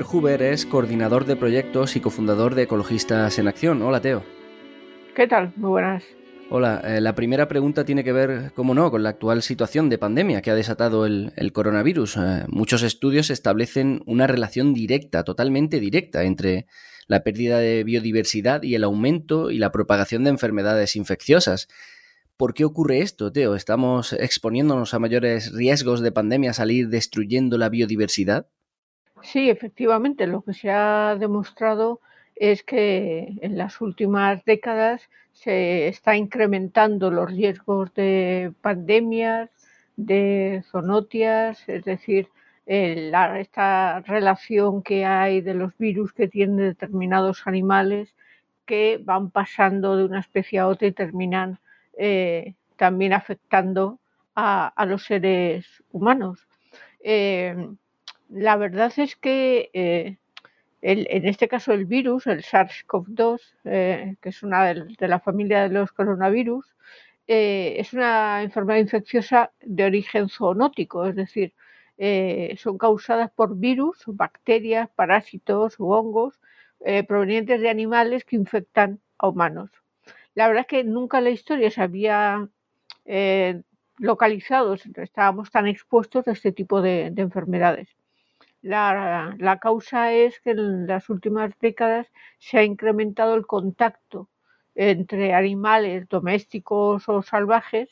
Verhuber es coordinador de proyectos y cofundador de Ecologistas en Acción. Hola, Teo. ¿Qué tal? Muy buenas. Hola, eh, la primera pregunta tiene que ver, como no, con la actual situación de pandemia que ha desatado el, coronavirus. Eh, muchos estudios establecen una relación directa, totalmente directa, entre la pérdida de biodiversidad y el aumento y la propagación de enfermedades infecciosas. ¿Por qué ocurre esto, Teo? ¿Estamos exponiéndonos a mayores riesgos de pandemia salir destruyendo la biodiversidad? Sí, efectivamente, lo que se ha demostrado es que en las últimas décadas se está incrementando los riesgos de pandemias, de zoonotias, es decir, esta relación que hay de los virus que tienen determinados animales que van pasando de una especie a otra y terminan eh, también afectando a, los seres humanos. Eh, la verdad es que eh, en este caso el virus, el SARS-CoV-2, eh, que es una de, la familia de los coronavirus, eh, es una enfermedad infecciosa de origen zoonótico, es decir, son causadas por virus, bacterias, parásitos u hongos provenientes de animales que infectan a humanos. La verdad es que nunca en la historia se había localizado, estábamos tan expuestos a este tipo de enfermedades. La, causa es que en las últimas décadas se ha incrementado el contacto entre animales domésticos o salvajes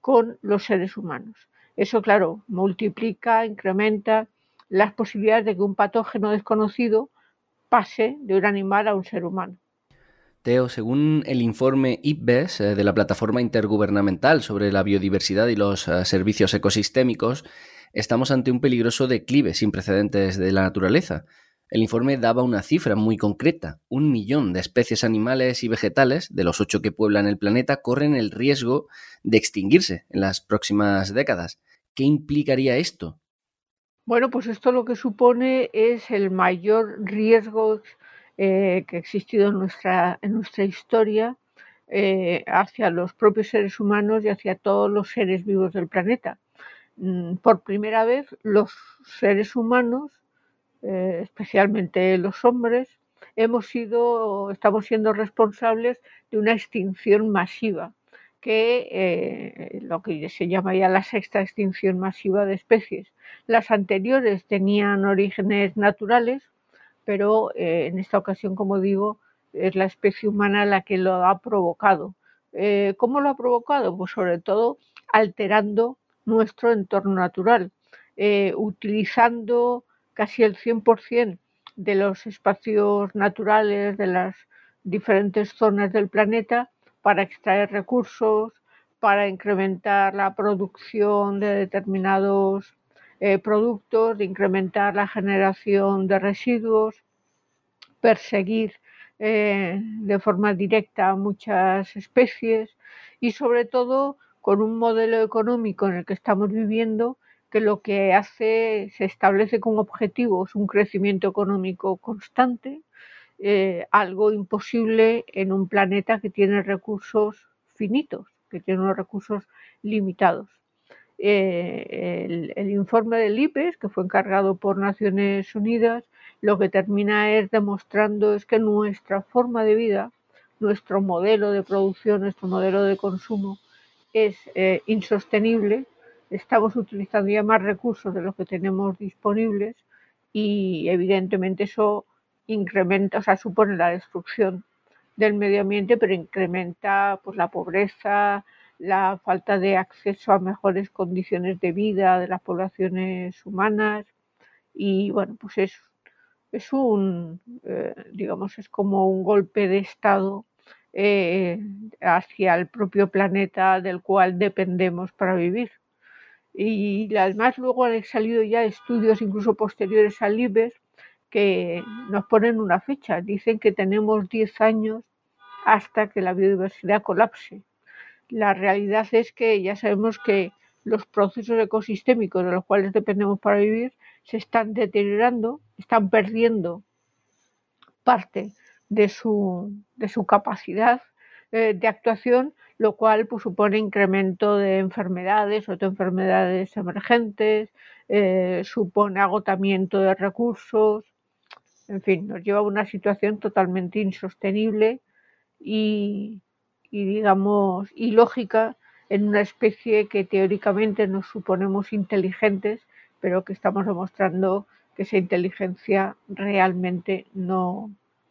con los seres humanos. Eso, claro, multiplica, incrementa las posibilidades de que un patógeno desconocido pase de un animal a un ser humano. Teo, según el informe IPBES eh, de la Plataforma Intergubernamental sobre la Biodiversidad y los eh, Servicios Ecosistémicos, estamos ante un peligroso declive sin precedentes de la naturaleza. El informe daba una cifra muy concreta. Un millón de especies animales y vegetales, de los ocho que pueblan el planeta, corren el riesgo de extinguirse en las próximas décadas. ¿Qué implicaría esto? Bueno, pues esto lo que supone es el mayor riesgo eh, que ha existido en nuestra, en nuestra historia eh, hacia los propios seres humanos y hacia todos los seres vivos del planeta. Mm, por primera vez los seres humanos, eh, especialmente los hombres, hemos sido, estamos siendo responsables de una extinción masiva, que eh, lo que se llama ya la sexta extinción masiva de especies. Las anteriores tenían orígenes naturales, pero eh, en esta ocasión, como digo, es la especie humana la que lo ha provocado. ¿Cómo lo ha provocado? Pues sobre todo alterando nuestro entorno natural, eh, utilizando casi el 100% de los espacios naturales de las diferentes zonas del planeta para extraer recursos, para incrementar la producción de determinados eh, productos, de incrementar la generación de residuos, perseguir eh, de forma directa a muchas especies y sobre todo con un modelo económico en el que estamos viviendo que lo que hace, se establece como objetivos un crecimiento económico constante, eh, algo imposible en un planeta que tiene recursos finitos, que tiene unos recursos limitados. Eh, el, el, informe del IPES, que fue encargado por Naciones Unidas, lo que termina es demostrando es que nuestra forma de vida, nuestro modelo de producción, nuestro modelo de consumo, es eh, insostenible, estamos utilizando ya más recursos de los que tenemos disponibles y evidentemente eso incrementa, o sea, supone la destrucción del medio ambiente, pero incrementa pues, la pobreza, la falta de acceso a mejores condiciones de vida de las poblaciones humanas. Y bueno, pues es, es un, eh, digamos, es como un golpe de Estado eh, hacia el propio planeta del cual dependemos para vivir. Y además luego han salido ya estudios incluso posteriores al IBES que nos ponen una fecha. Dicen que tenemos 10 años hasta que la biodiversidad colapse. La realidad es que ya sabemos que los procesos ecosistémicos de los cuales dependemos para vivir se están deteriorando, están perdiendo parte de su, de su capacidad eh, de actuación, lo cual pues, supone incremento de enfermedades, o de enfermedades emergentes, eh, supone agotamiento de recursos en fin, nos lleva a una situación totalmente insostenible y, y digamos, ilógica en una especie que teóricamente nos suponemos inteligentes, pero que estamos demostrando que esa inteligencia realmente no,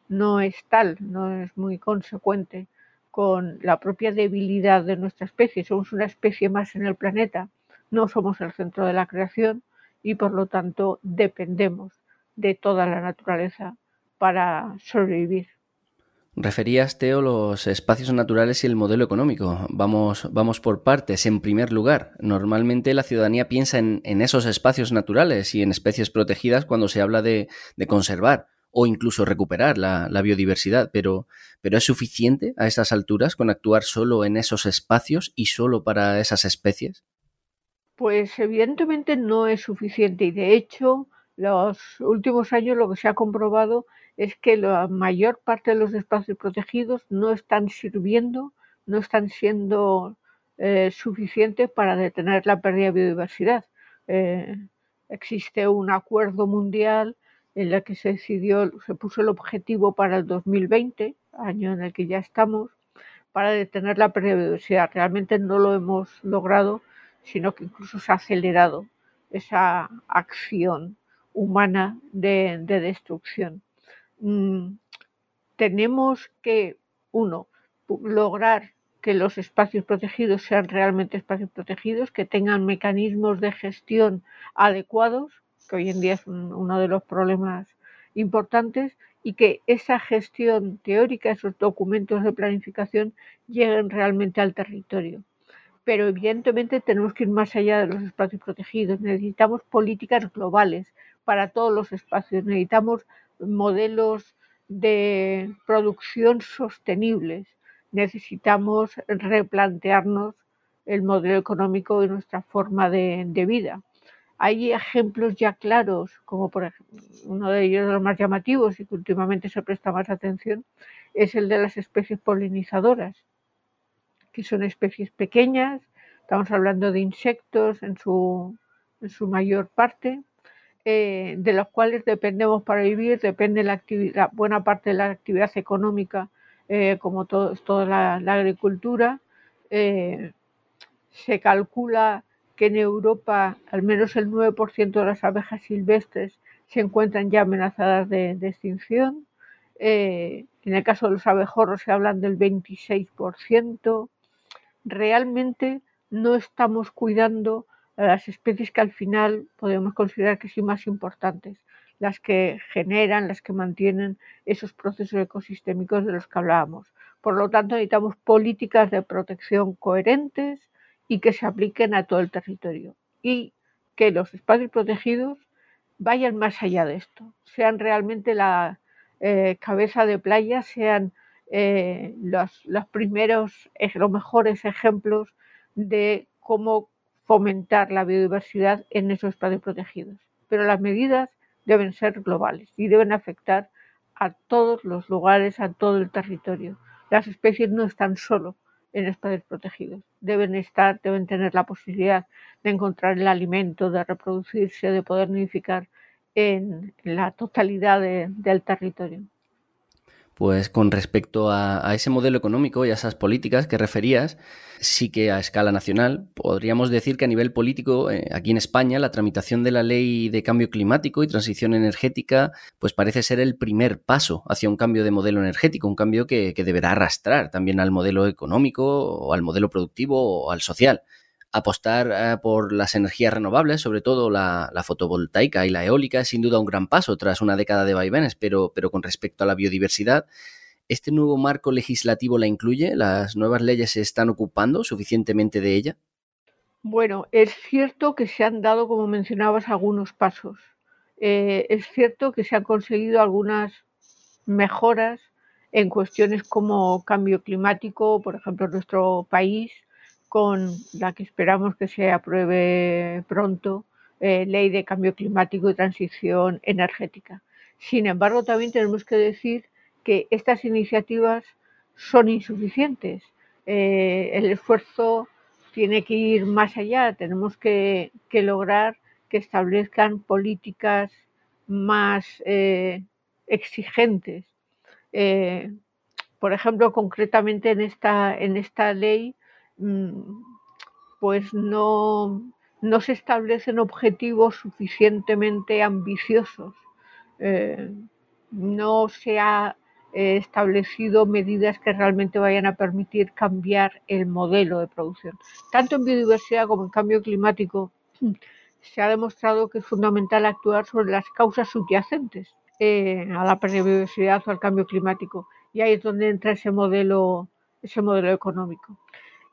no es tal, no es muy consecuente con la propia debilidad de nuestra especie. Somos una especie más en el planeta, no somos el centro de la creación y por lo tanto dependemos de toda la naturaleza para sobrevivir. Referías, Teo, los espacios naturales y el modelo económico. Vamos, vamos por partes. En primer lugar, normalmente la ciudadanía piensa en, esos espacios naturales y en especies protegidas cuando se habla de, conservar o incluso recuperar la, biodiversidad, pero, pero ¿es suficiente a estas alturas con actuar solo en esos espacios y solo para esas especies? Pues evidentemente no es suficiente y de hecho los últimos años lo que se ha comprobado es que la mayor parte de los espacios protegidos no están sirviendo, no están siendo eh, suficientes para detener la pérdida de biodiversidad. Eh, existe un acuerdo mundial en el que se decidió, se puso el objetivo para el 2020, año en el que ya estamos, para detener la de biodiversidad. Realmente no lo hemos logrado, sino que incluso se ha acelerado esa acción humana de destrucción. Mm, tenemos que, uno, lograr que los espacios protegidos sean realmente espacios protegidos, que tengan mecanismos de gestión adecuados, que hoy en día es uno de los problemas importantes, y que esa gestión teórica, esos documentos de planificación, lleguen realmente al territorio. Pero evidentemente tenemos que ir más allá de los espacios protegidos. Necesitamos políticas globales para todos los espacios. Necesitamos modelos de producción sostenibles. Necesitamos replantearnos el modelo económico de nuestra forma de, vida. Hay ejemplos ya claros, como por ejemplo, uno de ellos de los más llamativos y que últimamente se presta más atención, es el de las especies polinizadoras, que son especies pequeñas, estamos hablando de insectos en su, mayor parte, eh, de los cuales dependemos para vivir, depende la actividad, buena parte de la actividad económica, eh, como toda la, agricultura. Eh, se calcula que en Europa al menos el 9% de las abejas silvestres se encuentran ya amenazadas de, extinción. en el caso de los abejorros se hablan del 26%. Realmente no estamos cuidando las especies que al final podemos considerar que son más importantes, las que generan, las que mantienen esos procesos ecosistémicos de los que hablábamos. Por lo tanto, necesitamos políticas de protección coherentes y que se apliquen a todo el territorio y que los espacios protegidos vayan más allá de esto, sean realmente la eh, cabeza de playa, sean eh, los, los, primeros, los mejores ejemplos de cómo fomentar la biodiversidad en esos espacios protegidos. Pero las medidas deben ser globales y deben afectar a todos los lugares, a todo el territorio. Las especies no están solo en espacios protegidos. Deben estar, deben tener la posibilidad de encontrar el alimento, de reproducirse, de poder nidificar en la totalidad del territorio. Pues con respecto a, ese modelo económico y a esas políticas que referías, sí que a escala nacional podríamos decir que a nivel político, eh, aquí en España, la tramitación de la ley de cambio climático y transición energética, pues parece ser el primer paso hacia un cambio de modelo energético, un cambio que, deberá arrastrar también al modelo económico o al modelo productivo o al social apostar eh, por las energías renovables, sobre todo la, fotovoltaica y la eólica, es sin duda un gran paso tras una década de vaivenes, pero, pero con respecto a la biodiversidad, ¿este nuevo marco legislativo la incluye? ¿Las nuevas leyes se están ocupando suficientemente de ella? Bueno, es cierto que se han dado, como mencionabas, algunos pasos. Eh, es cierto que se han conseguido algunas mejoras en cuestiones como cambio climático, por ejemplo, en nuestro país con la que esperamos que se apruebe pronto, eh, ley de cambio climático y transición energética. Sin embargo, también tenemos que decir que estas iniciativas son insuficientes. Eh, el esfuerzo tiene que ir más allá. Tenemos que, lograr que establezcan políticas más eh, exigentes. Por ejemplo, concretamente en esta, en esta ley, pues no, no se establecen objetivos suficientemente ambiciosos. Eh, no se ha eh, establecido medidas que realmente vayan a permitir cambiar el modelo de producción. Tanto en biodiversidad como en cambio climático se ha demostrado que es fundamental actuar sobre las causas subyacentes eh, a la pérdida de biodiversidad o al cambio climático. Y ahí es donde entra ese modelo, ese modelo económico.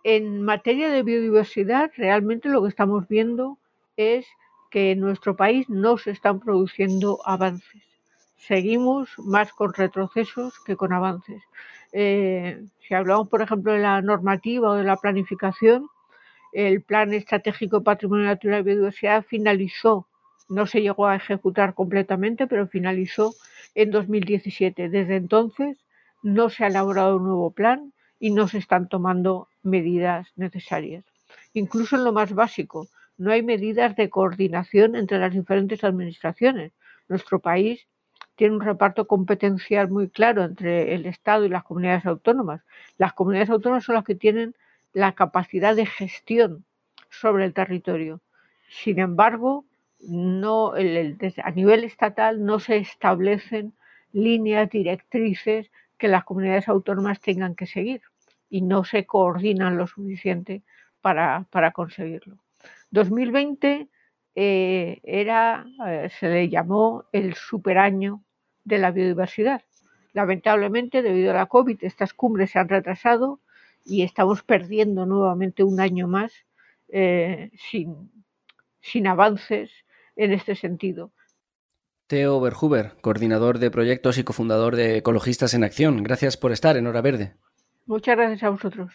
En materia de biodiversidad, realmente lo que estamos viendo es que en nuestro país no se están produciendo avances. Seguimos más con retrocesos que con avances. Eh, si hablamos, por ejemplo, de la normativa o de la planificación, el Plan Estratégico Patrimonio Natural y Biodiversidad finalizó, no se llegó a ejecutar completamente, pero finalizó en 2017. Desde entonces no se ha elaborado un nuevo plan y no se están tomando medidas necesarias. Incluso en lo más básico, no hay medidas de coordinación entre las diferentes administraciones. Nuestro país tiene un reparto competencial muy claro entre el Estado y las comunidades autónomas. Las comunidades autónomas son las que tienen la capacidad de gestión sobre el territorio. Sin embargo, no, a nivel estatal no se establecen líneas directrices que las comunidades autónomas tengan que seguir y no se coordinan lo suficiente para, conseguirlo. 2020 eh, era, eh, se le llamó el superaño de la biodiversidad. Lamentablemente, debido a la COVID, estas cumbres se han retrasado y estamos perdiendo nuevamente un año más eh, sin, sin avances en este sentido. Teo Berhuber, coordinador de proyectos y cofundador de Ecologistas en Acción. Gracias por estar en Hora Verde. Muchas gracias a vosotros.